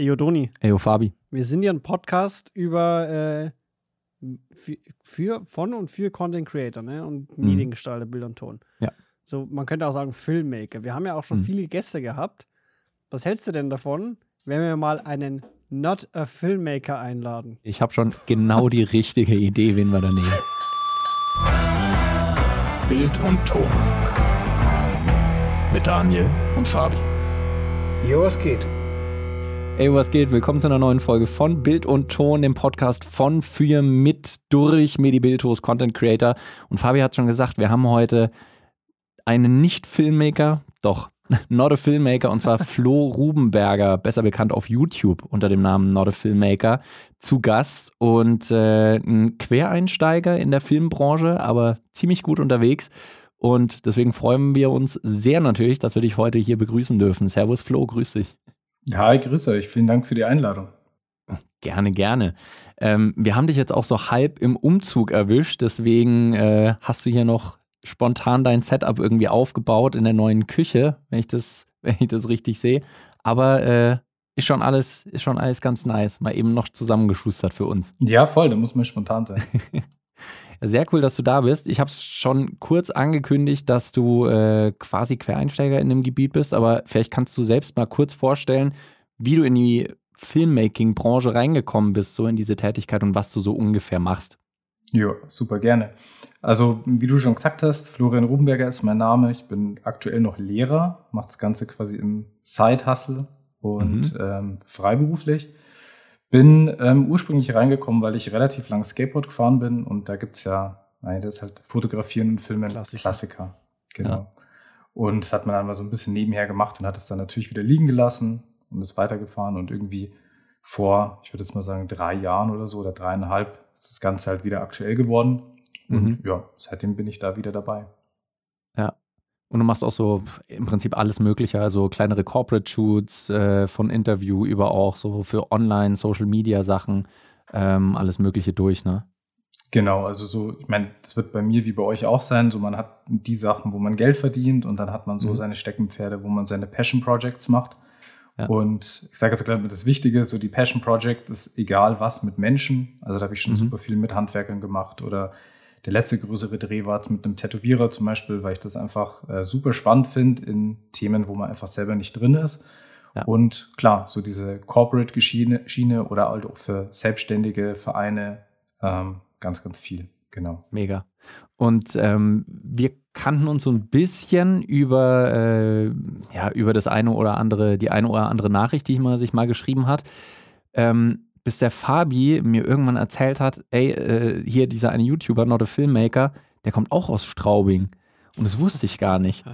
Eyo Doni. Eyo Fabi. Wir sind ja ein Podcast über äh, für, für, von und für Content Creator ne? und Mhm. Mediengestalter, Bild und Ton. Ja. So, man könnte auch sagen Filmmaker. Wir haben ja auch schon Mhm. viele Gäste gehabt. Was hältst du denn davon, wenn wir mal einen Not a Filmmaker einladen? Ich habe schon genau die richtige Idee, wen wir da nehmen. Bild und Ton. Mit Daniel und Fabi. Jo, was geht? Ey, was geht? Willkommen zu einer neuen Folge von Bild und Ton, dem Podcast von, für, mit, durch Medibiltos, Content Creator. Und Fabi hat schon gesagt, wir haben heute einen Nicht-Filmmaker, doch, not a Filmmaker, und zwar Flo Rubenberger, besser bekannt auf YouTube unter dem Namen Not a Filmmaker, zu Gast und äh, ein Quereinsteiger in der Filmbranche, aber ziemlich gut unterwegs. Und deswegen freuen wir uns sehr natürlich, dass wir dich heute hier begrüßen dürfen. Servus Flo, grüß dich. Hi, grüße euch. Vielen Dank für die Einladung. Gerne, gerne. Ähm, wir haben dich jetzt auch so halb im Umzug erwischt, deswegen äh, hast du hier noch spontan dein Setup irgendwie aufgebaut in der neuen Küche, wenn ich das, wenn ich das richtig sehe. Aber äh, ist schon alles, ist schon alles ganz nice. Mal eben noch zusammengeschustert für uns. Ja, voll, da muss man spontan sein. Sehr cool, dass du da bist. Ich habe es schon kurz angekündigt, dass du äh, quasi Quereinsteiger in dem Gebiet bist, aber vielleicht kannst du selbst mal kurz vorstellen, wie du in die Filmmaking-Branche reingekommen bist, so in diese Tätigkeit und was du so ungefähr machst. ja, super gerne. Also, wie du schon gesagt hast, Florian Rubenberger ist mein Name. Ich bin aktuell noch Lehrer, mache das Ganze quasi im Side-Hustle und ähm, freiberuflich. Bin ähm, ursprünglich reingekommen, weil ich relativ lang Skateboard gefahren bin und da gibt es ja, nein, das ist halt Fotografieren und Filmen Klassiker. Klassiker. Genau. Ja. Und das hat man dann mal so ein bisschen nebenher gemacht und hat es dann natürlich wieder liegen gelassen und ist weitergefahren und irgendwie vor, ich würde jetzt mal sagen, drei Jahren oder so oder dreieinhalb ist das Ganze halt wieder aktuell geworden. Und Mhm. ja, seitdem bin ich da wieder dabei. Und du machst auch so im Prinzip alles Mögliche, also kleinere Corporate Shoots, äh, von Interview über auch so für Online, Social Media Sachen, ähm, alles Mögliche durch, ne? Genau, also so, ich meine, das wird bei mir wie bei euch auch sein. So, man hat die Sachen, wo man Geld verdient und dann hat man so Mhm. seine Steckenpferde, wo man seine Passion Projects macht. Ja. Und ich sage jetzt gleich mal das Wichtige, so die Passion Projects ist egal was mit Menschen. Also da habe ich schon Mhm. super viel mit Handwerkern gemacht oder der letzte größere Dreh war mit einem Tätowierer zum Beispiel, weil ich das einfach äh, super spannend finde in Themen, wo man einfach selber nicht drin ist. Ja. Und klar, so diese Corporate-Schiene Schiene oder halt auch für selbstständige Vereine ähm, ganz, ganz viel. Genau. Mega. Und ähm, wir kannten uns so ein bisschen über, äh, ja, über das eine oder andere, die eine oder andere Nachricht, die ich mal, sich mal geschrieben hat. Ähm, bis der Fabi mir irgendwann erzählt hat, ey, äh, hier dieser eine YouTuber, not a Filmmaker, der kommt auch aus Straubing. Und das wusste ich gar nicht.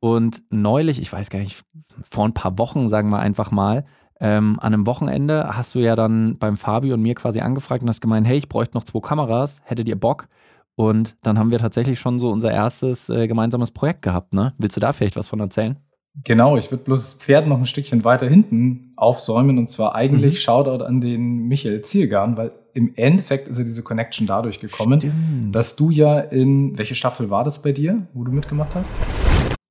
Und neulich, ich weiß gar nicht, vor ein paar Wochen, sagen wir einfach mal, ähm, an einem Wochenende hast du ja dann beim Fabi und mir quasi angefragt und hast gemeint, hey, ich bräuchte noch zwei Kameras, hättet ihr Bock? Und dann haben wir tatsächlich schon so unser erstes äh, gemeinsames Projekt gehabt, ne? Willst du da vielleicht was von erzählen? Genau, ich würde bloß das Pferd noch ein Stückchen weiter hinten aufsäumen und zwar eigentlich Mhm. Shoutout an den Michael Zielgarn, weil im Endeffekt ist ja diese Connection dadurch gekommen, Stimmt. dass du ja in, welche Staffel war das bei dir, wo du mitgemacht hast?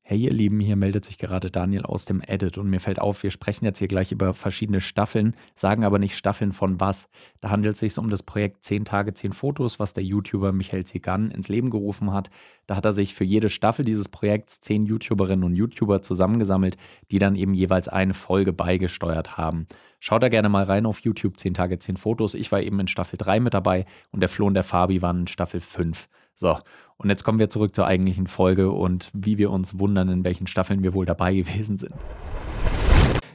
Hey ihr Lieben, hier meldet sich gerade Daniel aus dem Edit und mir fällt auf, wir sprechen jetzt hier gleich über verschiedene Staffeln, sagen aber nicht Staffeln von was. Da handelt es sich um das Projekt 10 Tage, 10 Fotos, was der YouTuber Michael Zigan ins Leben gerufen hat. Da hat er sich für jede Staffel dieses Projekts 10 YouTuberinnen und YouTuber zusammengesammelt, die dann eben jeweils eine Folge beigesteuert haben. Schaut da gerne mal rein auf YouTube, 10 Tage, 10 Fotos. Ich war eben in Staffel 3 mit dabei und der Flo und der Fabi waren in Staffel 5. So, und jetzt kommen wir zurück zur eigentlichen Folge und wie wir uns wundern, in welchen Staffeln wir wohl dabei gewesen sind.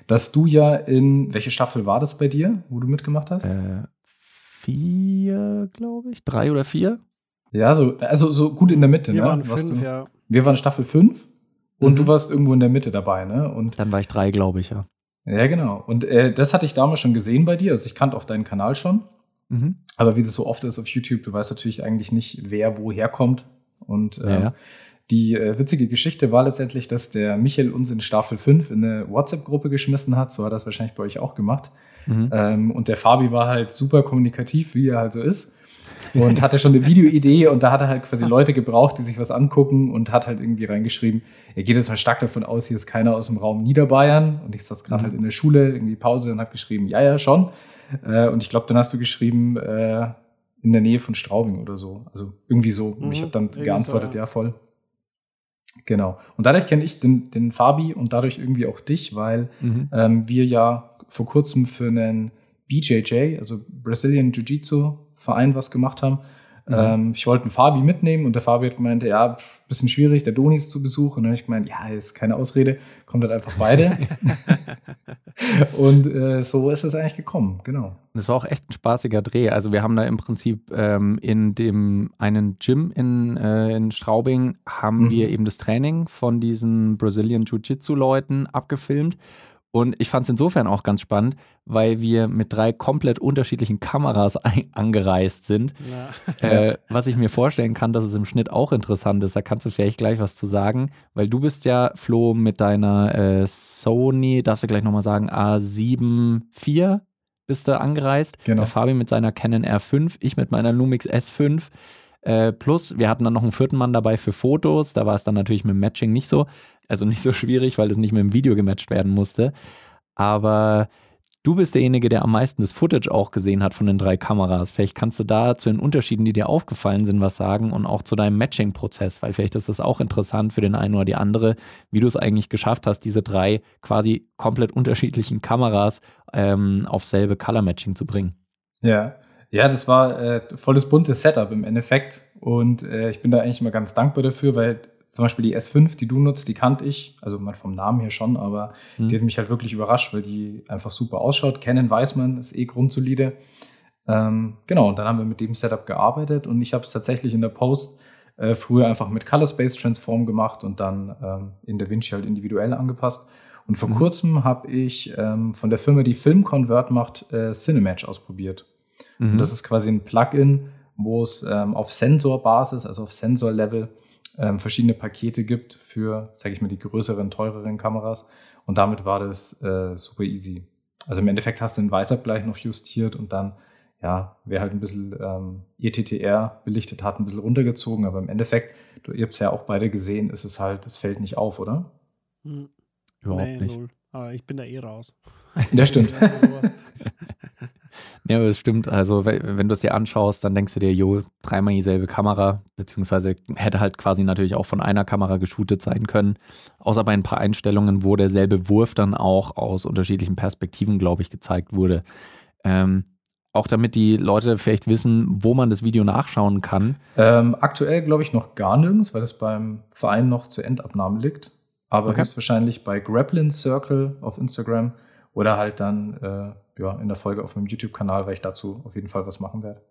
Dass du ja in, welche Staffel war das bei dir, wo du mitgemacht hast? Äh, vier, glaube ich. Drei oder vier? Ja, so, also so gut in der Mitte, Wir ne? waren Warst fünf, du, ja. Wir waren Staffel 5 und Mhm. du warst irgendwo in der Mitte dabei, ne? Und Dann war ich drei, glaube ich, ja. ja, genau. Und äh, das hatte ich damals schon gesehen bei dir. Also ich kannte auch deinen Kanal schon. Mhm. Aber wie das so oft ist auf YouTube, du weißt natürlich eigentlich nicht, wer woher kommt. Und ähm, Ja, ja. die äh, witzige Geschichte war letztendlich, dass der Michael uns in Staffel 5 in eine WhatsApp-Gruppe geschmissen hat. So hat er das wahrscheinlich bei euch auch gemacht. Mhm. Ähm, und der Fabi war halt super kommunikativ, wie er halt so ist. Und hatte schon eine Videoidee und da hat er halt quasi Leute gebraucht, die sich was angucken und hat halt irgendwie reingeschrieben, er geht jetzt mal stark davon aus, hier ist keiner aus dem Raum Niederbayern und ich saß gerade Mhm. halt in der Schule, irgendwie Pause und habe geschrieben, ja, ja, schon. Äh, und ich glaube, dann hast du geschrieben, äh, in der Nähe von Straubing oder so. Also irgendwie so. Und ich Mhm, habe dann geantwortet, so, ja. ja, voll. Genau. Und dadurch kenne ich den, den Fabi und dadurch irgendwie auch dich, weil Mhm. ähm, wir ja vor kurzem für einen BJJ, also Brazilian Jiu-Jitsu Verein, was gemacht haben. Mhm. Ähm, ich wollte einen Fabi mitnehmen und der Fabi hat gemeint, ja, bisschen schwierig, der Doni ist zu Besuch. Und dann habe ich gemeint, ja, ist keine Ausrede, kommt halt einfach beide. und äh, so ist es eigentlich gekommen, genau. Das war auch echt ein spaßiger Dreh. Also wir haben da im Prinzip ähm, in dem einen Gym in, äh, in Straubing haben Mhm. wir eben das Training von diesen Brazilian Jiu-Jitsu-Leuten abgefilmt. Und ich fand es insofern auch ganz spannend, weil wir mit drei komplett unterschiedlichen Kameras angereist sind. Ja. Äh, was ich mir vorstellen kann, dass es im Schnitt auch interessant ist. Da kannst du vielleicht gleich was zu sagen, weil du bist ja, Flo, mit deiner äh, Sony, darfst du gleich nochmal sagen, A7 IV bist du angereist. Genau. Der Fabi mit seiner Canon R5, ich mit meiner Lumix S5. Äh, plus, wir hatten dann noch einen vierten Mann dabei für Fotos. Da war es dann natürlich mit dem Matching nicht so, also nicht so schwierig, weil es nicht mit dem Video gematcht werden musste. Aber du bist derjenige, der am meisten das Footage auch gesehen hat von den drei Kameras. Vielleicht kannst du da zu den Unterschieden, die dir aufgefallen sind, was sagen und auch zu deinem Matching-Prozess, weil vielleicht ist das auch interessant für den einen oder die andere, wie du es eigentlich geschafft hast, diese drei quasi komplett unterschiedlichen Kameras ähm, auf selbe Color-Matching zu bringen. Ja, ja, das war äh, volles buntes Setup im Endeffekt. Und äh, ich bin da eigentlich immer ganz dankbar dafür, weil zum Beispiel die S5, die du nutzt, die kannte ich, also mal vom Namen her schon, aber Mhm. die hat mich halt wirklich überrascht, weil die einfach super ausschaut. Canon weiß man, ist eh grundsolide. Ähm, genau, und dann haben wir mit dem Setup gearbeitet und ich habe es tatsächlich in der Post äh, früher einfach mit Color Space Transform gemacht und dann ähm, in DaVinci halt individuell angepasst. Und vor Mhm. kurzem habe ich ähm, von der Firma, die Film Convert macht, äh, Cinematch ausprobiert. Mhm. Und das ist quasi ein Plugin, wo es ähm, auf Sensorbasis, also auf Sensorlevel, ähm, verschiedene Pakete gibt für, sage ich mal, die größeren, teureren Kameras. Und damit war das äh, super easy. Also im Endeffekt hast du den Weißabgleich noch justiert und dann, ja, wer halt ein bisschen ähm, ETTR belichtet hat, ein bisschen runtergezogen. Aber im Endeffekt, du, ihr habt es ja auch beide gesehen, ist es halt, es fällt nicht auf, oder? Hm. Überhaupt nee, nicht. null. Aber ich bin da eh raus. Ja, stimmt. Ja, das stimmt. Also, we- wenn du es dir anschaust, dann denkst du dir, jo, dreimal dieselbe Kamera, beziehungsweise hätte halt quasi natürlich auch von einer Kamera geshootet sein können. Außer bei ein paar Einstellungen, wo derselbe Wurf dann auch aus unterschiedlichen Perspektiven, glaube ich, gezeigt wurde. Ähm, auch damit die Leute vielleicht wissen, wo man das Video nachschauen kann. Ähm, aktuell glaube ich noch gar nirgends, weil das beim Verein noch zur Endabnahme liegt. Aber Okay. höchstwahrscheinlich bei Grappling Circle auf Instagram oder halt dann äh, ja, in der Folge auf meinem YouTube-Kanal, weil ich dazu auf jeden Fall was machen werde.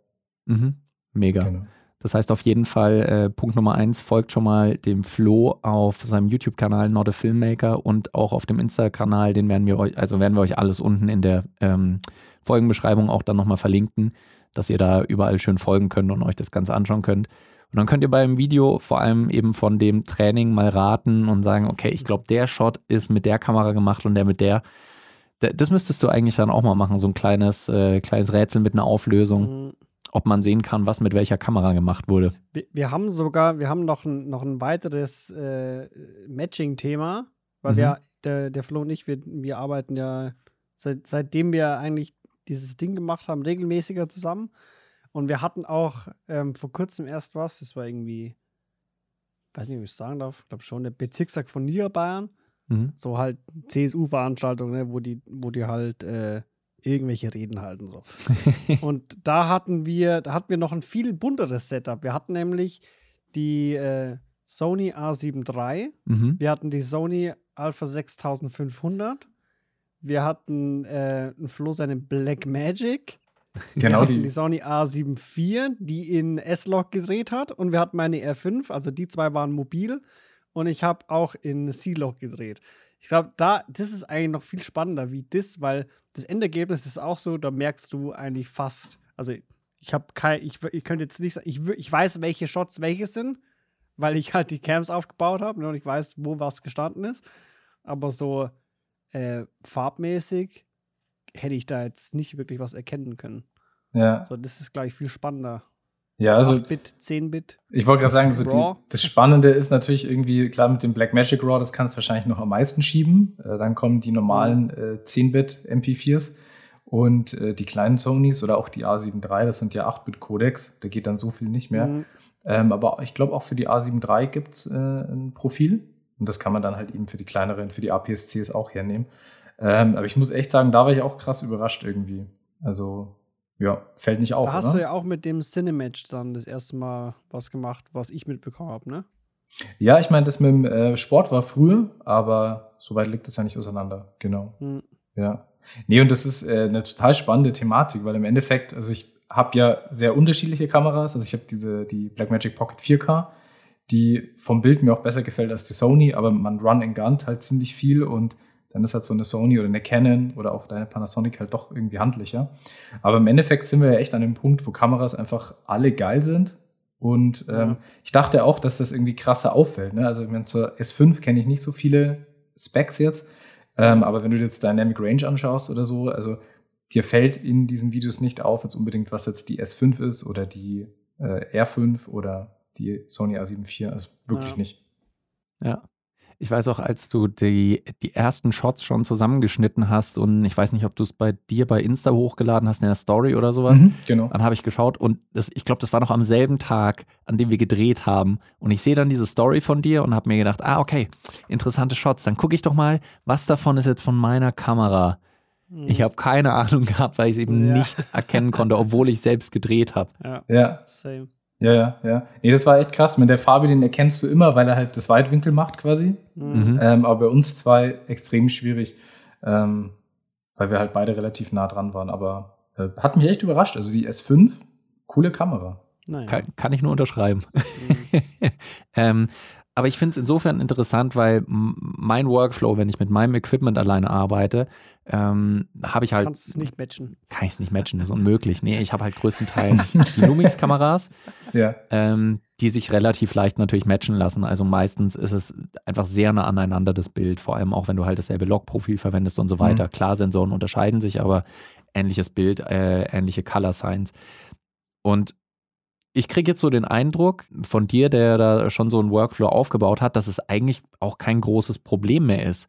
Mhm. Mega. Genau. Das heißt auf jeden Fall, äh, Punkt Nummer eins, folgt schon mal dem Flo auf seinem YouTube-Kanal Not a Filmmaker und auch auf dem Insta-Kanal, den werden wir euch, also werden wir euch alles unten in der ähm, Folgenbeschreibung auch dann nochmal verlinken, dass ihr da überall schön folgen könnt und euch das Ganze anschauen könnt. Und dann könnt ihr beim Video vor allem eben von dem Training mal raten und sagen, okay, ich glaube, der Shot ist mit der Kamera gemacht und der mit der. Das müsstest du eigentlich dann auch mal machen, so ein kleines, äh, kleines Rätsel mit einer Auflösung Hm. ob man sehen kann, was mit welcher Kamera gemacht wurde. Wir, wir haben sogar, wir haben noch ein, noch ein weiteres äh, Matching-Thema, weil Mhm. wir, der, der Flo und ich, wir, wir arbeiten ja seit, seitdem wir eigentlich dieses Ding gemacht haben, regelmäßiger zusammen. Und wir hatten auch ähm, vor kurzem erst was, das war irgendwie, weiß nicht, ob ich es sagen darf, ich glaube schon, der Bezirkstag von Niederbayern. Mhm. So halt CSU-Veranstaltungen, ne, wo die, wo die halt äh, irgendwelche Reden halten. So. Und da hatten wir, da hatten wir noch ein viel bunteres Setup. Wir hatten nämlich die äh, Sony A7 III, Mhm. wir hatten die Sony Alpha 6500, wir hatten äh, einen Flo seine Black Magic, Genau, die die, Sony A7 IV, die in S-Log gedreht hat und wir hatten meine R5, also die zwei waren mobil und ich habe auch in C-Log gedreht. Ich glaube, da, das ist eigentlich noch viel spannender wie das, weil das Endergebnis ist auch so, da merkst du eigentlich fast, also ich habe kein, ich, ich könnte jetzt nicht sagen, ich, ich weiß, welche Shots welche sind, weil ich halt die Cams aufgebaut habe ne, und ich weiß, wo was gestanden ist. Aber so äh, farbmäßig hätte ich da jetzt nicht wirklich was erkennen können. ja. So, das ist, glaube ich, viel spannender. Ja, also 8-Bit, 10-Bit. ich wollte gerade sagen, so die, das Spannende ist natürlich irgendwie, klar, mit dem Blackmagic RAW, das kannst du wahrscheinlich noch am meisten schieben. Äh, dann kommen die normalen äh, 10-Bit MP4s und äh, die kleinen Sonys oder auch die A7 III, das sind ja 8-Bit-Codecs, da geht dann so viel nicht mehr. Mhm. Ähm, aber ich glaube, auch für die A7 III gibt es ein Profil. Und das kann man dann halt eben für die kleineren, für die APS-Cs auch hernehmen. Ähm, aber ich muss echt sagen, da war ich auch krass überrascht irgendwie. Also, ja, fällt nicht auf. Da hast oder? du ja auch mit dem Cinematch dann das erste Mal was gemacht, was ich mitbekommen habe, ne? Ja, ich meine, das mit dem äh, Sport war früher, aber soweit liegt es ja nicht auseinander. Genau. Hm. Ja. Nee, und das ist äh, eine total spannende Thematik, weil im Endeffekt, also ich habe ja sehr unterschiedliche Kameras. Also ich habe diese, die Blackmagic Pocket 4K, die vom Bild mir auch besser gefällt als die Sony, aber man run and gun halt ziemlich viel und dann ist halt so eine Sony oder eine Canon oder auch deine Panasonic halt doch irgendwie handlicher. Aber im Endeffekt sind wir ja echt an dem Punkt, wo Kameras einfach alle geil sind. Und ähm, Ja. ich dachte auch, dass das irgendwie krasser auffällt. Ne? Also ich meine, zur S5 kenne ich nicht so viele Specs jetzt. Ähm, aber wenn du dir jetzt Dynamic Range anschaust oder so, also dir fällt in diesen Videos nicht auf, jetzt unbedingt, was jetzt die S5 ist oder die äh, R5 oder die Sony A7 IV. Also wirklich Ja. nicht. Ja. Ich weiß auch, als du die, die ersten Shots schon zusammengeschnitten hast und ich weiß nicht, ob du es bei dir bei Insta hochgeladen hast in der Story oder sowas. Mhm, genau. Dann habe ich geschaut und das, ich glaube, das war noch am selben Tag, an dem wir gedreht haben. Und ich sehe dann diese Story von dir und habe mir gedacht, ah, okay, interessante Shots. Dann gucke ich doch mal, was davon ist jetzt von meiner Kamera. Hm. Ich habe keine Ahnung gehabt, weil ich es eben Ja. nicht erkennen konnte, obwohl ich selbst gedreht habe. Ja, Ja, same. Ja, ja, ja. Nee, das war echt krass. Mit der Farbe, den erkennst du immer, weil er halt das Weitwinkel macht quasi. Hm. Mhm. Ähm, aber bei uns zwei extrem schwierig, ähm, weil wir halt beide relativ nah dran waren. Aber äh, hat mich echt überrascht. Also die S5, coole Kamera. Naja. Kann, kann ich nur unterschreiben. Hm. ähm, aber ich finde es insofern interessant, weil mein Workflow, wenn ich mit meinem Equipment alleine arbeite, ähm, habe ich halt, Kannst es nicht matchen. kann ich es nicht matchen, das ist unmöglich. Nee, ich habe halt größtenteils die Lumix-Kameras, Ja. ähm, die sich relativ leicht natürlich matchen lassen. Also meistens ist es einfach sehr nah aneinander, das Bild, vor allem auch wenn du halt dasselbe Log-Profil verwendest und so weiter. Klar, Sensoren unterscheiden sich, aber ähnliches Bild, äh, ähnliche Color Signs. Und ich kriege jetzt so den Eindruck von dir, der da schon so einen Workflow aufgebaut hat, dass es eigentlich auch kein großes Problem mehr ist.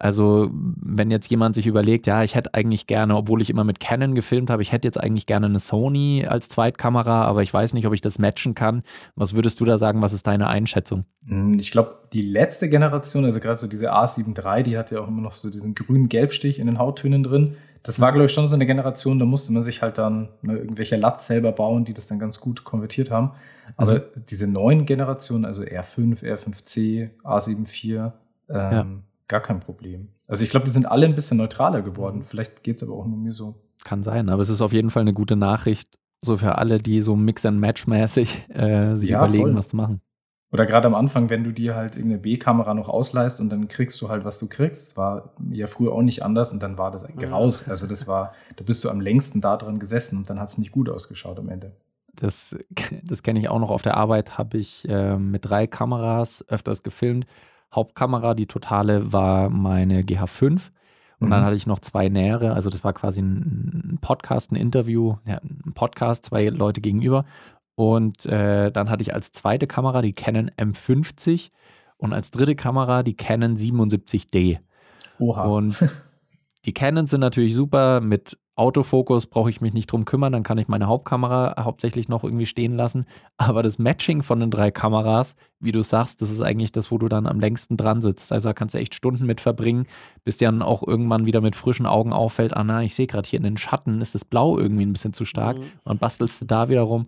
Also, wenn jetzt jemand sich überlegt, ja, ich hätte eigentlich gerne, obwohl ich immer mit Canon gefilmt habe, ich hätte jetzt eigentlich gerne eine Sony als Zweitkamera, aber ich weiß nicht, ob ich das matchen kann. Was würdest du da sagen? Was ist deine Einschätzung? Mm, Ich glaube, die letzte Generation, also gerade so diese A7 III, die hat ja auch immer noch so diesen grünen Gelbstich in den Hauttönen drin. Das war, glaube ich, schon so eine Generation, da musste man sich halt dann ne, irgendwelche LUTs selber bauen, die das dann ganz gut konvertiert haben. Aber diese neuen Generationen, also R5, R5C, A7 IV, ähm, Ja. gar kein Problem. Also ich glaube, die sind alle ein bisschen neutraler geworden. Vielleicht geht es aber auch nur mir so. Kann sein, aber es ist auf jeden Fall eine gute Nachricht, so für alle, die so Mix-and-Match-mäßig äh, sich Ja, überlegen, voll. was zu machen. Oder gerade am Anfang, wenn du dir halt irgendeine B-Kamera noch ausleihst und dann kriegst du halt, was du kriegst. Das war ja früher auch nicht anders und dann war das ein. Graus. Also das war, da bist du am längsten da dran gesessen und dann hat es nicht gut ausgeschaut am Ende. Das, das kenne ich auch noch auf der Arbeit, habe ich äh, mit drei Kameras öfters gefilmt. Hauptkamera, die totale, war meine GH5. Und dann Mhm. hatte ich noch zwei nähere, also das war quasi ein ein Podcast, ein Interview, ja, ein Podcast, zwei Leute gegenüber. Und äh, dann hatte ich als zweite Kamera die Canon M50 und als dritte Kamera die Canon 77D. Oha. Und die Canons sind natürlich super. Mit Autofokus brauche ich mich nicht drum kümmern. Dann kann ich meine Hauptkamera hauptsächlich noch irgendwie stehen lassen. Aber das Matching von den drei Kameras, wie du sagst, das ist eigentlich das, wo du dann am längsten dran sitzt. Also da kannst du echt Stunden mit verbringen, bis dir dann auch irgendwann wieder mit frischen Augen auffällt, ah na, ich sehe gerade hier in den Schatten ist das Blau irgendwie ein bisschen zu stark. Mhm. Und bastelst du da wieder rum.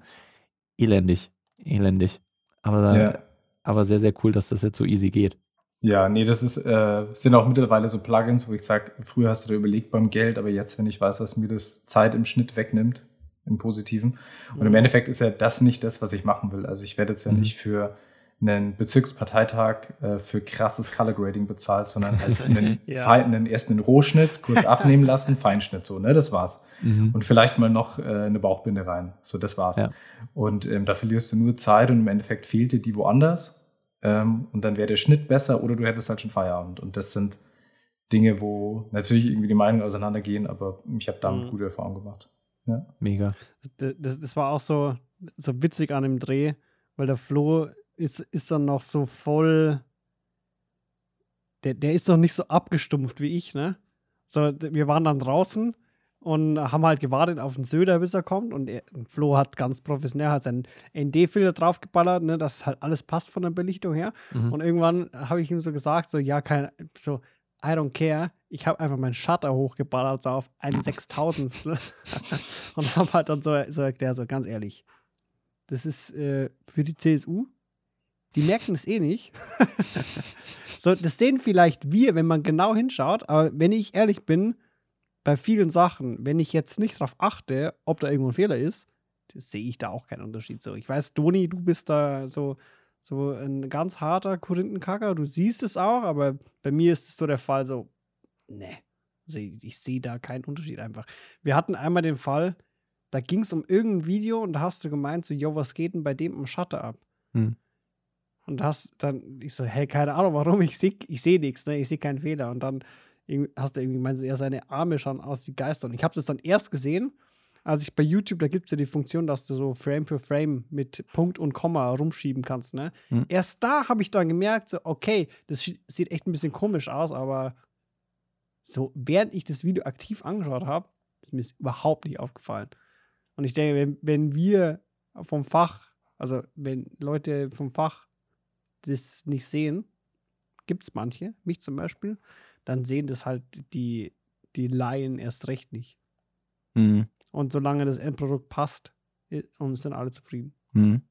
Elendig. Elendig. Aber, ja. aber sehr, sehr cool, dass das jetzt so easy geht. ja, nee, das ist, äh, sind auch mittlerweile so Plugins, wo ich sage, früher hast du da überlegt beim Geld, aber jetzt, wenn ich weiß, was mir das Zeit im Schnitt wegnimmt, im Positiven. Und im Mhm. Endeffekt ist ja das nicht das, was ich machen will. Also ich werde jetzt ja Mhm. nicht für einen Bezirksparteitag äh, für krasses Color Grading bezahlt, sondern halt einen, Ja. fein, einen ersten Rohschnitt, kurz abnehmen lassen, Feinschnitt so, ne? Das war's. Mhm. Und vielleicht mal noch äh, eine Bauchbinde rein. So, das war's. Ja. Und ähm, da verlierst du nur Zeit und im Endeffekt fehlt dir die woanders. Ähm, und dann wäre der Schnitt besser oder du hättest halt schon Feierabend. Und das sind Dinge, wo natürlich irgendwie die Meinungen auseinandergehen, aber ich habe damit Mhm. gute Erfahrungen gemacht. Mega. D- Das, das war auch so so witzig an dem Dreh, weil der Flo ist, ist dann noch so voll. Der, der ist noch nicht so abgestumpft wie ich, ne? So, wir waren dann draußen und haben halt gewartet auf den Söder, bis er kommt. Und er, Flo hat ganz professionell halt seinen ND-Filter draufgeballert, ne, dass halt alles passt von der Belichtung her. Mhm. Und irgendwann habe ich ihm so gesagt, so, ja, kein, so, I don't care. Ich habe einfach meinen Shutter hochgeballert, so auf ein Sechstausendstel. und habe halt dann so, so erklärt, so ganz ehrlich, das ist äh, für die CSU, die merken es eh nicht. so, das sehen vielleicht wir, wenn man genau hinschaut, aber wenn ich ehrlich bin, bei vielen Sachen, wenn ich jetzt nicht darauf achte, ob da irgendwo ein Fehler ist, sehe ich da auch keinen Unterschied. So, ich weiß, Doni, du bist da so, so ein ganz harter Korinthenkacker, du siehst es auch, aber bei mir ist es so der Fall, so, ne, ich, ich sehe da keinen Unterschied einfach. Wir hatten einmal den Fall, da ging es um irgendein Video und da hast du gemeint, so, yo, was geht denn bei dem am Shutter ab? Hm. Und hast dann, ich so, hey, keine Ahnung, warum, ich sehe ich seh nichts, ne? ich sehe keinen Fehler. Und dann hast du irgendwie gemeint, ja, seine Arme schauen aus wie Geister. Und ich habe das dann erst gesehen, als ich bei YouTube, da gibt es ja die Funktion, dass du so Frame für Frame mit Punkt und Komma rumschieben kannst, ne? Hm. Erst da habe ich dann gemerkt, so, okay, das sieht echt ein bisschen komisch aus, aber so, während ich das Video aktiv angeschaut habe, ist mir das überhaupt nicht aufgefallen. Und ich denke, wenn, wenn wir vom Fach, also wenn Leute vom Fach das nicht sehen, gibt es manche, mich zum Beispiel, dann sehen das halt die, die Laien erst recht nicht. Mhm. Und solange das Endprodukt passt, sind alle zufrieden. Mhm.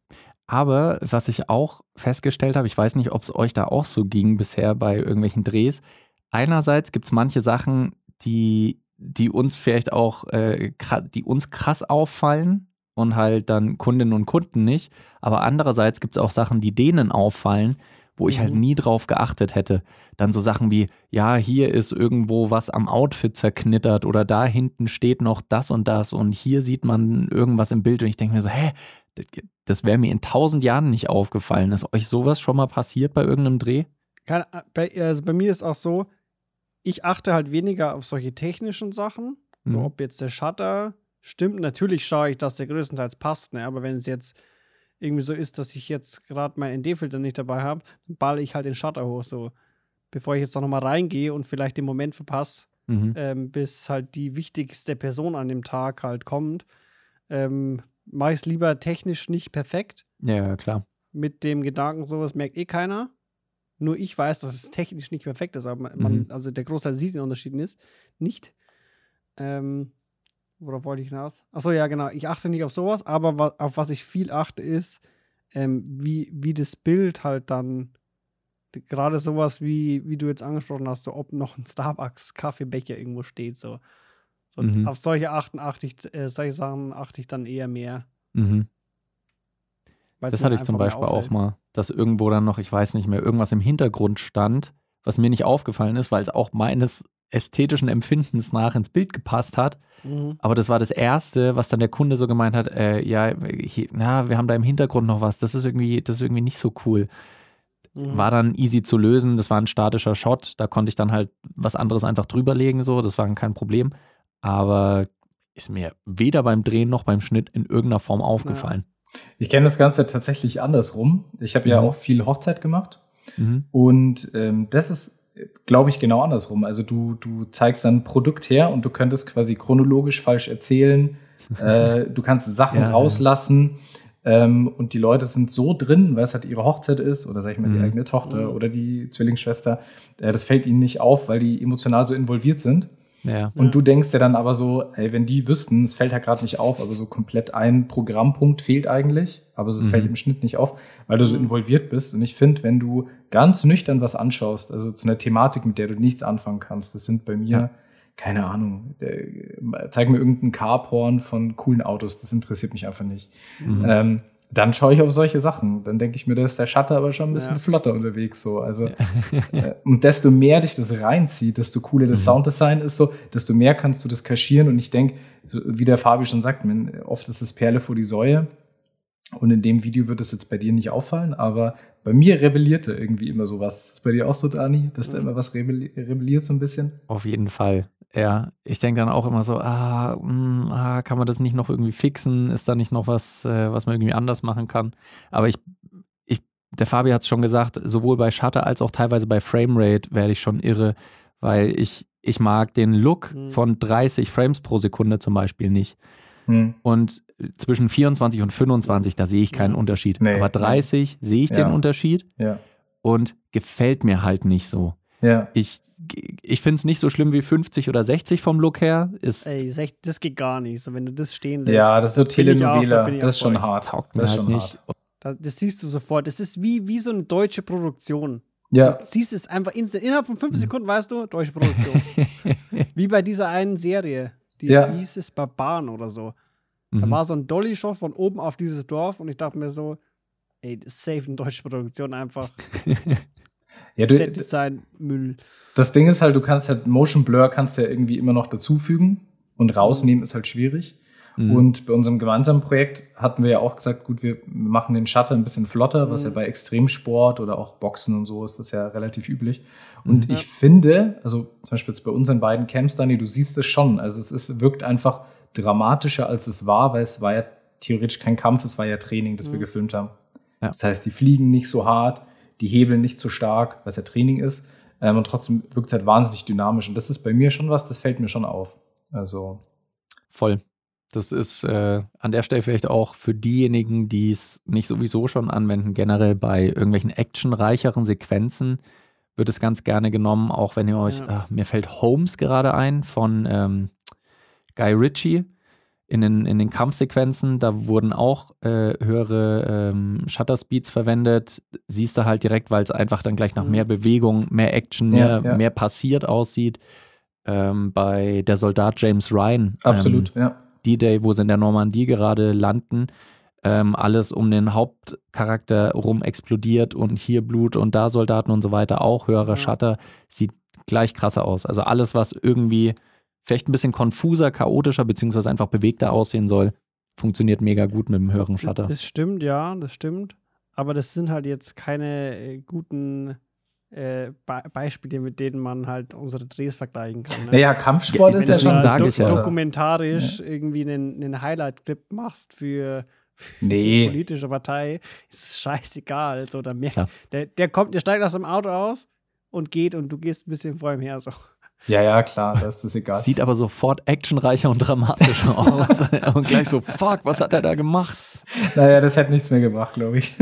Aber was ich auch festgestellt habe, ich weiß nicht, ob es euch da auch so ging bisher bei irgendwelchen Drehs. Einerseits gibt es manche Sachen, die, die uns vielleicht auch, äh, die uns krass auffallen und halt dann Kundinnen und Kunden nicht. Aber andererseits gibt es auch Sachen, die denen auffallen, wo ich halt Mhm. nie drauf geachtet hätte. Dann so Sachen wie, ja, hier ist irgendwo was am Outfit zerknittert oder da hinten steht noch das und das und hier sieht man irgendwas im Bild und ich denke mir so, hä, das, wäre mir in tausend Jahren nicht aufgefallen. Ist euch sowas schon mal passiert bei irgendeinem Dreh? Keine, bei, also bei mir ist auch so, ich achte halt weniger auf solche technischen Sachen. So, Mhm. ob jetzt der Shutter stimmt. Natürlich schaue ich, dass der größtenteils passt, ne? aber wenn es jetzt irgendwie so ist, dass ich jetzt gerade meinen ND-Filter nicht dabei habe, dann balle ich halt den Shutter hoch, so bevor ich jetzt da nochmal reingehe und vielleicht den Moment verpasse, Mhm. ähm, bis halt die wichtigste Person an dem Tag halt kommt, ähm, mache ich es lieber technisch nicht perfekt. Ja, klar. Mit dem Gedanken, sowas merkt eh keiner. Nur ich weiß, dass es technisch nicht perfekt ist, aber man, Mhm. also der Großteil sieht den Unterschied nicht. nicht. Ähm, worauf wollte ich hinaus? Achso, ja, genau. Ich achte nicht auf sowas, aber auf was ich viel achte, ist, ähm, wie, wie das Bild halt dann, gerade sowas wie, wie du jetzt angesprochen hast, so ob noch ein Starbucks-Kaffeebecher irgendwo steht, so. so Mhm. Auf solche achten achte ich, äh, solche Sachen achte ich dann eher mehr. Mhm. Das hatte ich zum Beispiel auch mal, dass irgendwo dann noch, ich weiß nicht mehr, irgendwas im Hintergrund stand, was mir nicht aufgefallen ist, weil es auch meines ästhetischen Empfindens nach ins Bild gepasst hat. Mhm. Aber das war das Erste, was dann der Kunde so gemeint hat, äh, ja, hier, na, wir haben da im Hintergrund noch was, das ist irgendwie, das ist irgendwie nicht so cool. Mhm. War dann easy zu lösen, das war ein statischer Shot, da konnte ich dann halt was anderes einfach drüberlegen, so, das war kein Problem. Aber ist mir weder beim Drehen noch beim Schnitt in irgendeiner Form aufgefallen. Ich kenne das Ganze tatsächlich andersrum. Ich habe ja Mhm. auch viel Hochzeit gemacht Mhm. und ähm, das ist, glaube ich, genau andersrum. Also du, du zeigst dann ein Produkt her und du könntest quasi chronologisch falsch erzählen. äh, du kannst Sachen Ja, rauslassen ähm, und die Leute sind so drin, weil es halt ihre Hochzeit ist oder sag ich mal die Mhm. eigene Tochter oder die Zwillingsschwester. Äh, das fällt ihnen nicht auf, weil die emotional so involviert sind. Ja. Und Ja. du denkst dir dann aber so, ey, wenn die wüssten, es fällt ja gerade nicht auf, aber so komplett ein Programmpunkt fehlt eigentlich, aber so, es Mhm. fällt im Schnitt nicht auf, weil du so involviert bist. Und ich finde, wenn du ganz nüchtern was anschaust, also zu einer Thematik, mit der du nichts anfangen kannst, das sind bei mir, Ja. keine Ahnung, der, zeig mir irgendeinen Carporn von coolen Autos, das interessiert mich einfach nicht. Mhm. Ähm, dann schaue ich auf solche Sachen. Dann denke ich mir, da ist der Shutter aber schon ein bisschen Ja. flotter unterwegs. So. Also, äh, und desto mehr dich das reinzieht, desto cooler das Mhm. Sounddesign ist, so, desto mehr kannst du das kaschieren. Und ich denke, wie der Fabi schon sagt, man, oft ist es Perle vor die Säue. Und in dem Video wird es jetzt bei dir nicht auffallen, aber bei mir rebellierte irgendwie immer sowas. Ist bei dir auch so, Dani, dass da Mhm. immer was rebelli rebelliert so ein bisschen? Auf jeden Fall. Ja, ich denke dann auch immer so, ah, mh, hm, ah, kann man das nicht noch irgendwie fixen? Ist da nicht noch was, äh, was man irgendwie anders machen kann? Aber ich, ich der Fabi hat es schon gesagt, sowohl bei Shutter als auch teilweise bei Framerate werde ich schon irre, weil ich, ich mag den Look mhm. von 30 Frames pro Sekunde zum Beispiel nicht. Mhm. Und zwischen 24 und 25, da sehe ich keinen Unterschied. Nee, Aber 30 nee. sehe ich ja. den Unterschied ja. und gefällt mir halt nicht so. Ja. Ich, ich finde es nicht so schlimm wie 50 oder 60 vom Look her. Ist Ey, das geht gar nicht. So, wenn du das stehen lässt. Ja, das ist so Telenovela. Da das ist schon hart. Taugt das ist halt schon nicht. hart. Das, siehst du sofort. Das ist wie, wie so eine deutsche Produktion. Ja. Du siehst es einfach innerhalb von fünf Sekunden, weißt du, deutsche Produktion. wie bei dieser einen Serie. Die ja. hieß es Barbaren oder so. Da mhm. war so ein Dolly-Shot von oben auf dieses Dorf und ich dachte mir so, ey, das ist safe eine deutsche Produktion einfach. ja, du, Set-Design, Müll. Das Ding ist halt, du kannst halt Motion Blur kannst ja irgendwie immer noch dazufügen und rausnehmen ist halt schwierig. Mhm. Und bei unserem gemeinsamen Projekt hatten wir ja auch gesagt, gut, wir machen den Shutter ein bisschen flotter, mhm. was ja bei Extremsport oder auch Boxen und so ist das ja relativ üblich. Und mhm. ich finde, also zum Beispiel jetzt bei unseren beiden Camps, Dani, du siehst es schon. Also es ist, wirkt einfach dramatischer, als es war, weil es war ja theoretisch kein Kampf, es war ja Training, das mhm. wir gefilmt haben. Ja. Das heißt, die fliegen nicht so hart, die hebeln nicht so stark, was ja Training ist. Ähm, und trotzdem wirkt es halt wahnsinnig dynamisch. Und das ist bei mir schon was, das fällt mir schon auf. Also. Voll. Das ist äh, an der Stelle vielleicht auch für diejenigen, die es nicht sowieso schon anwenden, generell bei irgendwelchen actionreicheren Sequenzen wird es ganz gerne genommen, auch wenn ihr euch, ja. äh, mir fällt Holmes gerade ein von ähm, Guy Ritchie in den, in den Kampfsequenzen, da wurden auch äh, höhere ähm, Shutter Speeds verwendet. Siehst du halt direkt, weil es einfach dann gleich nach mhm. mehr Bewegung, mehr Action, mehr, ja, ja. mehr passiert aussieht. Ähm, bei der Soldat James Ryan. Absolut, ähm, ja. D-Day, wo sie in der Normandie gerade landen. Ähm, alles um den Hauptcharakter rum explodiert und hier Blut und da Soldaten und so weiter, auch höherer ja. Shutter, sieht gleich krasser aus. Also alles, was irgendwie vielleicht ein bisschen konfuser, chaotischer, beziehungsweise einfach bewegter aussehen soll, funktioniert mega gut mit dem höheren Shutter. Das stimmt, ja, das stimmt. Aber das sind halt jetzt keine äh, guten äh, Be Beispiele, mit denen man halt unsere Drehs vergleichen kann. Ne? Naja, Kampfsport ja, ist ja schon sage ich ja. dokumentarisch ja. irgendwie einen, einen Highlight-Clip machst für, für nee. eine politische Partei, ist es scheißegal. So, der, der, der kommt, der steigt aus dem Auto aus und geht und du gehst ein bisschen vor ihm her. So. Ja, ja, klar, da ist das egal. Sieht aber sofort actionreicher und dramatischer aus. und gleich so, fuck, was hat er da gemacht? Naja, das hätte nichts mehr gebracht, glaube ich.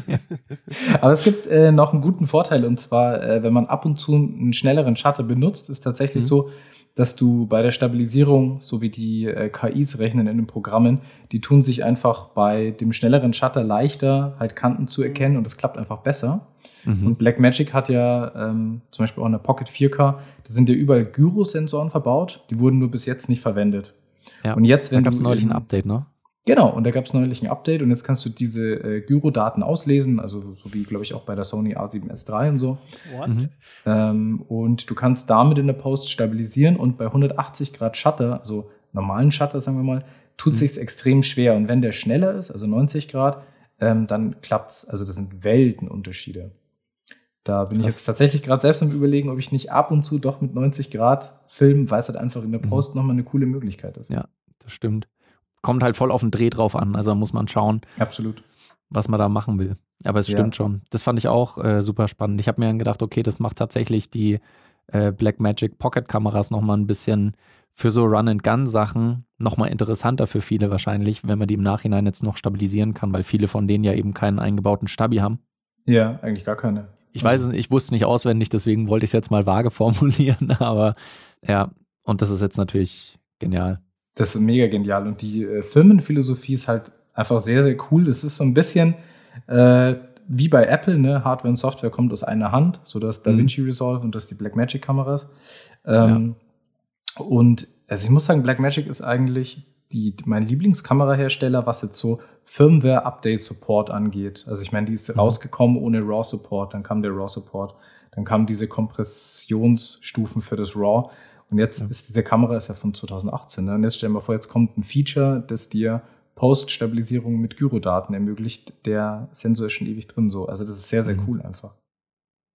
aber es gibt äh, noch einen guten Vorteil und zwar, äh, wenn man ab und zu einen schnelleren Shutter benutzt, ist tatsächlich mhm. so, dass du bei der Stabilisierung, so wie die äh, KIs rechnen in den Programmen, die tun sich einfach bei dem schnelleren Shutter leichter, halt Kanten zu erkennen und es klappt einfach besser. Mhm. Und Blackmagic hat ja ähm, zum Beispiel auch eine Pocket 4K, da sind ja überall Gyrosensoren verbaut, die wurden nur bis jetzt nicht verwendet. Ja, und jetzt, wenn da gab es neulich ein Update, ne? Genau, und da gab es neulich ein Update und jetzt kannst du diese äh, Gyrodaten auslesen, also so wie, glaube ich, auch bei der Sony A7S3 und so. What? Mhm. Ähm, und du kannst damit in der Post stabilisieren und bei 180 Grad Shutter, also normalen Shutter, sagen wir mal, tut mhm. sich extrem schwer. Und wenn der schneller ist, also 90 Grad, ähm, dann klappt's. Also das sind Weltenunterschiede. Da bin Krass. ich jetzt tatsächlich gerade selbst am überlegen, ob ich nicht ab und zu doch mit 90 Grad filmen, weil es halt einfach in der mhm. Post mhm. nochmal eine coole Möglichkeit ist. Ja, das stimmt. Kommt halt voll auf den Dreh drauf an, also muss man schauen. Absolut. Was man da machen will. Aber es stimmt ja. schon. Das fand ich auch äh, super spannend. Ich habe mir dann gedacht, okay, das macht tatsächlich die äh, Blackmagic Pocket Kameras nochmal ein bisschen für so Run-and-Gun-Sachen nochmal interessanter für viele wahrscheinlich, wenn man die im Nachhinein jetzt noch stabilisieren kann, weil viele von denen ja eben keinen eingebauten Stabi haben. Ja, eigentlich gar keine. Ich weiß es, ich wusste nicht auswendig, deswegen wollte ich es jetzt mal vage formulieren, aber ja, und das ist jetzt natürlich genial. Das ist mega genial. Und die äh, Firmenphilosophie ist halt einfach sehr, sehr cool. Es ist so ein bisschen äh, wie bei Apple, ne? Hardware und Software kommt aus einer Hand, so das DaVinci mhm. Resolve und das die Blackmagic Kameras. Ähm, ja. Und also ich muss sagen, Blackmagic ist eigentlich die, mein Lieblingskamerahersteller, was jetzt so Firmware-Update-Support angeht. Also ich meine, die ist mhm. rausgekommen ohne RAW-Support, dann kam der RAW-Support, dann kamen diese Kompressionsstufen für das RAW. Und jetzt ja. ist diese Kamera ist ja von 2018. Ne? Und jetzt stellen wir vor, jetzt kommt ein Feature, das dir Post-Stabilisierung mit Gyrodaten ermöglicht. Der Sensor ist schon ewig drin so. Also das ist sehr, sehr mhm. cool einfach.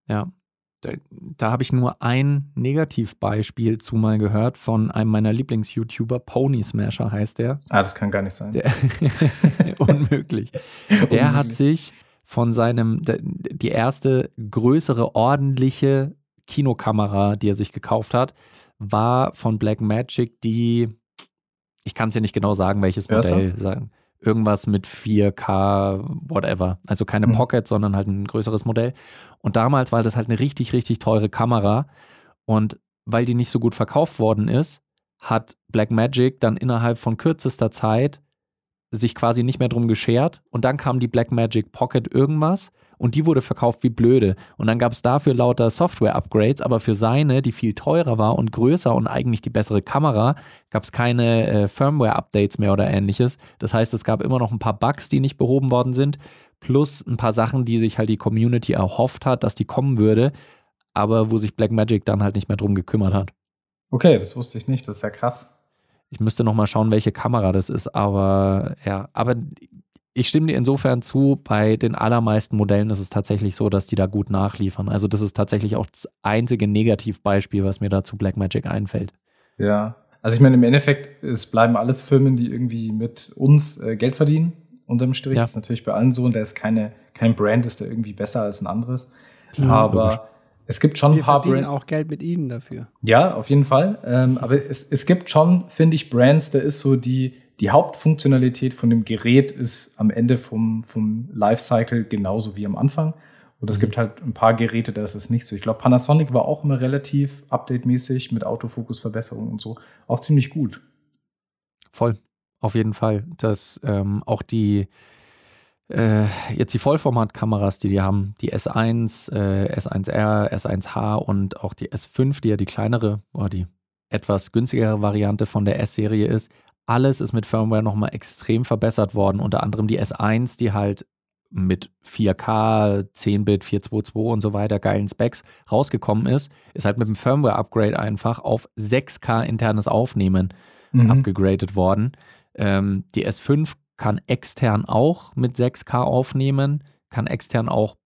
Ja. Da, da habe ich nur ein Negativbeispiel zu mal gehört von einem meiner Lieblings-YouTuber, Pony Smasher heißt der. Ah, das kann gar nicht sein. Der, unmöglich. Der hat sich von seinem, die erste größere, ordentliche Kinokamera, die er sich gekauft hat, war von Blackmagic die, ich kann es ja nicht genau sagen, welches Modell sagen. Irgendwas mit 4K, whatever. Also keine mhm. Pocket, sondern halt ein größeres Modell. Und damals war das halt eine richtig, richtig teure Kamera. Und weil die nicht so gut verkauft worden ist, hat Blackmagic dann innerhalb von kürzester Zeit sich quasi nicht mehr drum geschert. Und dann kam die Blackmagic Pocket irgendwas und die wurde verkauft wie blöde. Und dann gab es dafür lauter Software-Upgrades, aber für seine, die viel teurer war und größer und eigentlich die bessere Kamera, gab es keine äh, Firmware-Updates mehr oder ähnliches. Das heißt, es gab immer noch ein paar Bugs, die nicht behoben worden sind, plus ein paar Sachen, die sich halt die Community erhofft hat, dass die kommen würde, aber wo sich Blackmagic dann halt nicht mehr drum gekümmert hat. Okay, das wusste ich nicht, das ist ja krass. Ich müsste noch mal schauen, welche Kamera das ist, aber ja, aber ich stimme dir insofern zu, bei den allermeisten Modellen ist es tatsächlich so, dass die da gut nachliefern. Also das ist tatsächlich auch das einzige Negativbeispiel, was mir da zu Blackmagic einfällt. Ja, also ich meine, im Endeffekt, es bleiben alles Firmen, die irgendwie mit uns äh, Geld verdienen, unterm Strich. Ja. Das ist natürlich bei allen so und da ist keine, kein Brand, ist da irgendwie besser als ein anderes. Klar, aber logisch. es gibt schon Wir ein paar Brands. auch Geld mit ihnen dafür. Ja, auf jeden Fall. Ähm, aber es, es gibt schon, finde ich, Brands, da ist so die, die Hauptfunktionalität von dem Gerät ist am Ende vom, vom Lifecycle genauso wie am Anfang. Und es mhm. gibt halt ein paar Geräte, da ist es nicht so. Ich glaube, Panasonic war auch immer relativ update-mäßig mit Autofokus-Verbesserungen und so. Auch ziemlich gut. Voll, auf jeden Fall. Das ähm, auch die äh, jetzt die Vollformatkameras, die die haben, die S1, äh, S1R, S1H und auch die S5, die ja die kleinere oder die etwas günstigere Variante von der S-Serie ist, alles ist mit Firmware nochmal extrem verbessert worden. Unter anderem die S1, die halt mit 4K, 10-Bit, 422 und so weiter, geilen Specs rausgekommen ist, ist halt mit dem Firmware-Upgrade einfach auf 6K internes Aufnehmen mhm. abgegradet worden. Ähm, die S5 kann extern auch mit 6K aufnehmen, kann extern auch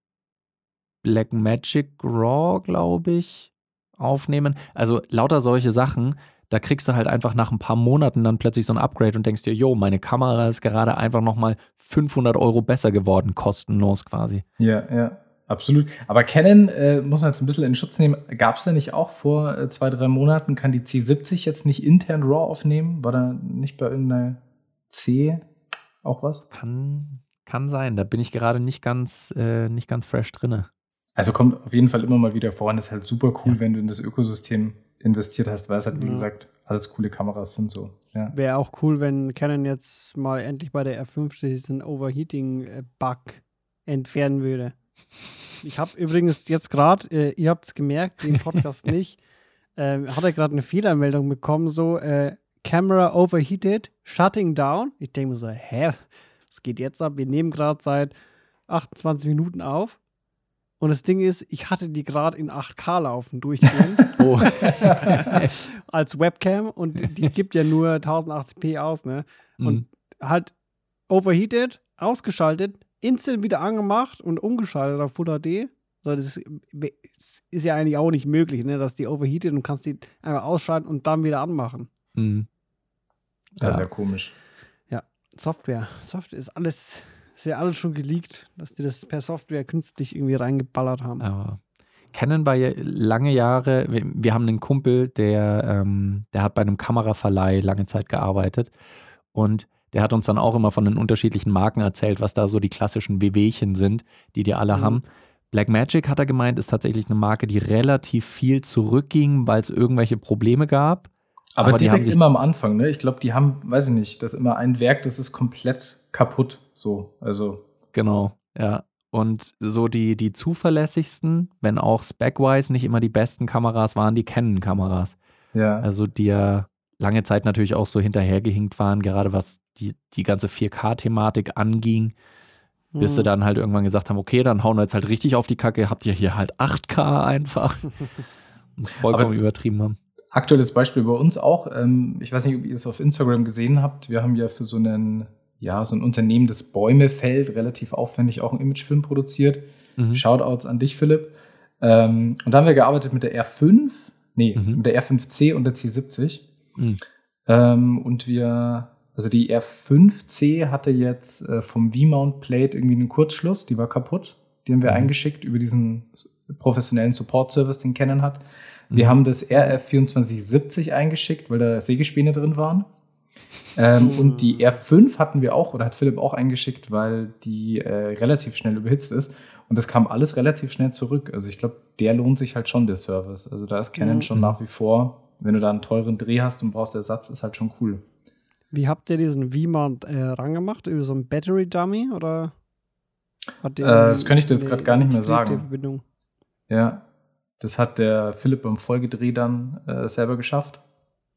Blackmagic RAW, glaube ich, aufnehmen. Also lauter solche Sachen, da kriegst du halt einfach nach ein paar Monaten dann plötzlich so ein Upgrade und denkst dir, yo, meine Kamera ist gerade einfach nochmal 500 Euro besser geworden, kostenlos quasi. Ja, ja. Absolut. Aber Canon äh, muss man jetzt ein bisschen in Schutz nehmen. Gab es da nicht auch vor äh, zwei, drei Monaten, kann die C70 jetzt nicht intern RAW aufnehmen? War da nicht bei irgendeiner C auch was? Kann, kann sein. Da bin ich gerade nicht ganz, äh, nicht ganz fresh drinne. Also kommt auf jeden Fall immer mal wieder vor und ist halt super cool, ja. wenn du in das Ökosystem investiert hast, weil es halt, wie ja. gesagt, alles coole Kameras sind so. Ja. Wäre auch cool, wenn Canon jetzt mal endlich bei der R5 diesen Overheating-Bug entfernen würde. Ich habe übrigens jetzt gerade, äh, ihr habt es gemerkt, den Podcast nicht, äh, hat er gerade eine Fehlermeldung bekommen, so äh, Camera overheated, shutting down. Ich denke mir so, hä, was geht jetzt ab? Wir nehmen gerade seit 28 Minuten auf. Und das Ding ist, ich hatte die gerade in 8K laufen durchgehend. oh. als Webcam und die gibt ja nur 1080p aus, ne? Und mhm. halt overheated, ausgeschaltet, instant wieder angemacht und umgeschaltet auf Full HD. So, das ist, ist ja eigentlich auch nicht möglich, ne? Dass die overheated und kannst die einfach ausschalten und dann wieder anmachen. Mhm. Ja, ja, sehr komisch. Ja, Software. Software ist alles ist ja alles schon geleakt, dass die das per Software künstlich irgendwie reingeballert haben. Aber Canon war ja lange Jahre, wir, wir haben einen Kumpel, der, ähm, der hat bei einem Kameraverleih lange Zeit gearbeitet und der hat uns dann auch immer von den unterschiedlichen Marken erzählt, was da so die klassischen WWchen sind, die die alle mhm. haben. Blackmagic hat er gemeint, ist tatsächlich eine Marke, die relativ viel zurückging, weil es irgendwelche Probleme gab. Aber, Aber direkt immer am Anfang, ne? Ich glaube, die haben, weiß ich nicht, das ist immer ein Werk, das ist komplett kaputt. So, also. Genau, ja. Und so die, die zuverlässigsten, wenn auch spec-wise nicht immer die besten Kameras waren, die Canon-Kameras. Ja. Also die ja lange Zeit natürlich auch so hinterhergehinkt waren, gerade was die, die ganze 4K-Thematik anging. Bis mhm. sie dann halt irgendwann gesagt haben, okay, dann hauen wir jetzt halt richtig auf die Kacke, habt ihr hier halt 8K einfach. und vollkommen Aber übertrieben haben. Aktuelles Beispiel bei uns auch. Ähm, ich weiß nicht, ob ihr es auf Instagram gesehen habt. Wir haben ja für so einen ja, so ein Unternehmen, das Bäume fällt, relativ aufwendig auch einen Imagefilm produziert. Mhm. Shoutouts an dich, Philipp. Ähm, und da haben wir gearbeitet mit der R5, nee, mhm. mit der R5C und der C70. Mhm. Ähm, und wir, also die R5C hatte jetzt äh, vom V-Mount Plate irgendwie einen Kurzschluss, die war kaputt. Die haben wir mhm. eingeschickt über diesen professionellen Support-Service, den Canon hat. Wir mhm. haben das RF2470 eingeschickt, weil da Sägespäne drin waren. Ähm, mhm. Und die R5 hatten wir auch, oder hat Philipp auch eingeschickt, weil die äh, relativ schnell überhitzt ist. Und das kam alles relativ schnell zurück. Also ich glaube, der lohnt sich halt schon, der Service. Also da ist Canon mhm. schon nach wie vor, wenn du da einen teuren Dreh hast und brauchst Ersatz, ist halt schon cool. Wie habt ihr diesen V-Mount äh, rangemacht? Über so einen Battery Dummy oder? Äh, das könnte ich dir jetzt gerade gar nicht mehr sagen. Verbindung? Ja, das hat der Philipp beim Folgedreh dann äh, selber geschafft.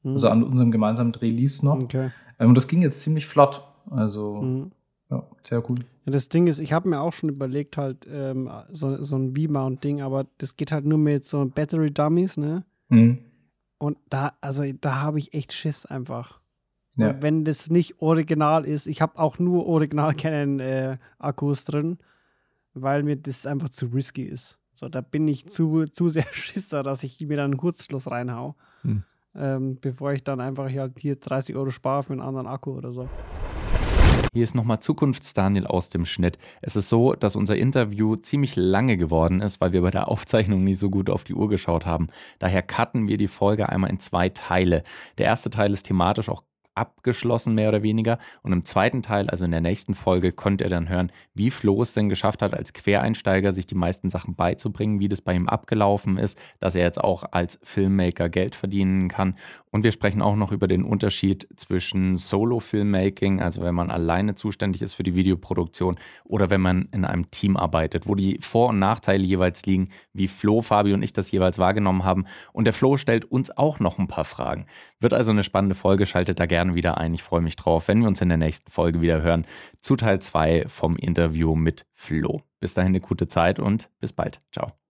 Mhm. Also an unserem gemeinsamen Dreh lief noch. Okay. Ähm, und das ging jetzt ziemlich flott. Also, mhm. ja, sehr gut. Ja, das Ding ist, ich habe mir auch schon überlegt, halt ähm, so, so ein V-Mount-Ding, aber das geht halt nur mit so Battery Dummies, ne? Mhm. Und da, also da habe ich echt Schiss einfach. Ja. wenn das nicht original ist, ich habe auch nur original Canon äh, Akkus drin, weil mir das einfach zu risky ist. So, da bin ich zu, zu sehr Schisser, dass ich mir dann einen Kurzschluss reinhau. Hm. Ähm, bevor ich dann einfach halt hier 30 Euro spare für einen anderen Akku oder so. Hier ist nochmal Zukunftsdaniel aus dem Schnitt. Es ist so, dass unser Interview ziemlich lange geworden ist, weil wir bei der Aufzeichnung nicht so gut auf die Uhr geschaut haben. Daher cutten wir die Folge einmal in zwei Teile. Der erste Teil ist thematisch auch abgeschlossen, mehr oder weniger. Und im zweiten Teil, also in der nächsten Folge, könnt ihr dann hören, wie Flo es denn geschafft hat, als Quereinsteiger sich die meisten Sachen beizubringen, wie das bei ihm abgelaufen ist, dass er jetzt auch als Filmmaker Geld verdienen kann. Und wir sprechen auch noch über den Unterschied zwischen Solo-Filmmaking, also wenn man alleine zuständig ist für die Videoproduktion, oder wenn man in einem Team arbeitet, wo die Vor- und Nachteile jeweils liegen, wie Flo, Fabi und ich das jeweils wahrgenommen haben. Und der Flo stellt uns auch noch ein paar Fragen. Wird also eine spannende Folge, schaltet da gerne gerne wieder ein. Ich freue mich drauf, wenn wir uns in der nächsten Folge wieder hören zu Teil 2 vom Interview mit Flo. Bis dahin eine gute Zeit und bis bald. Ciao.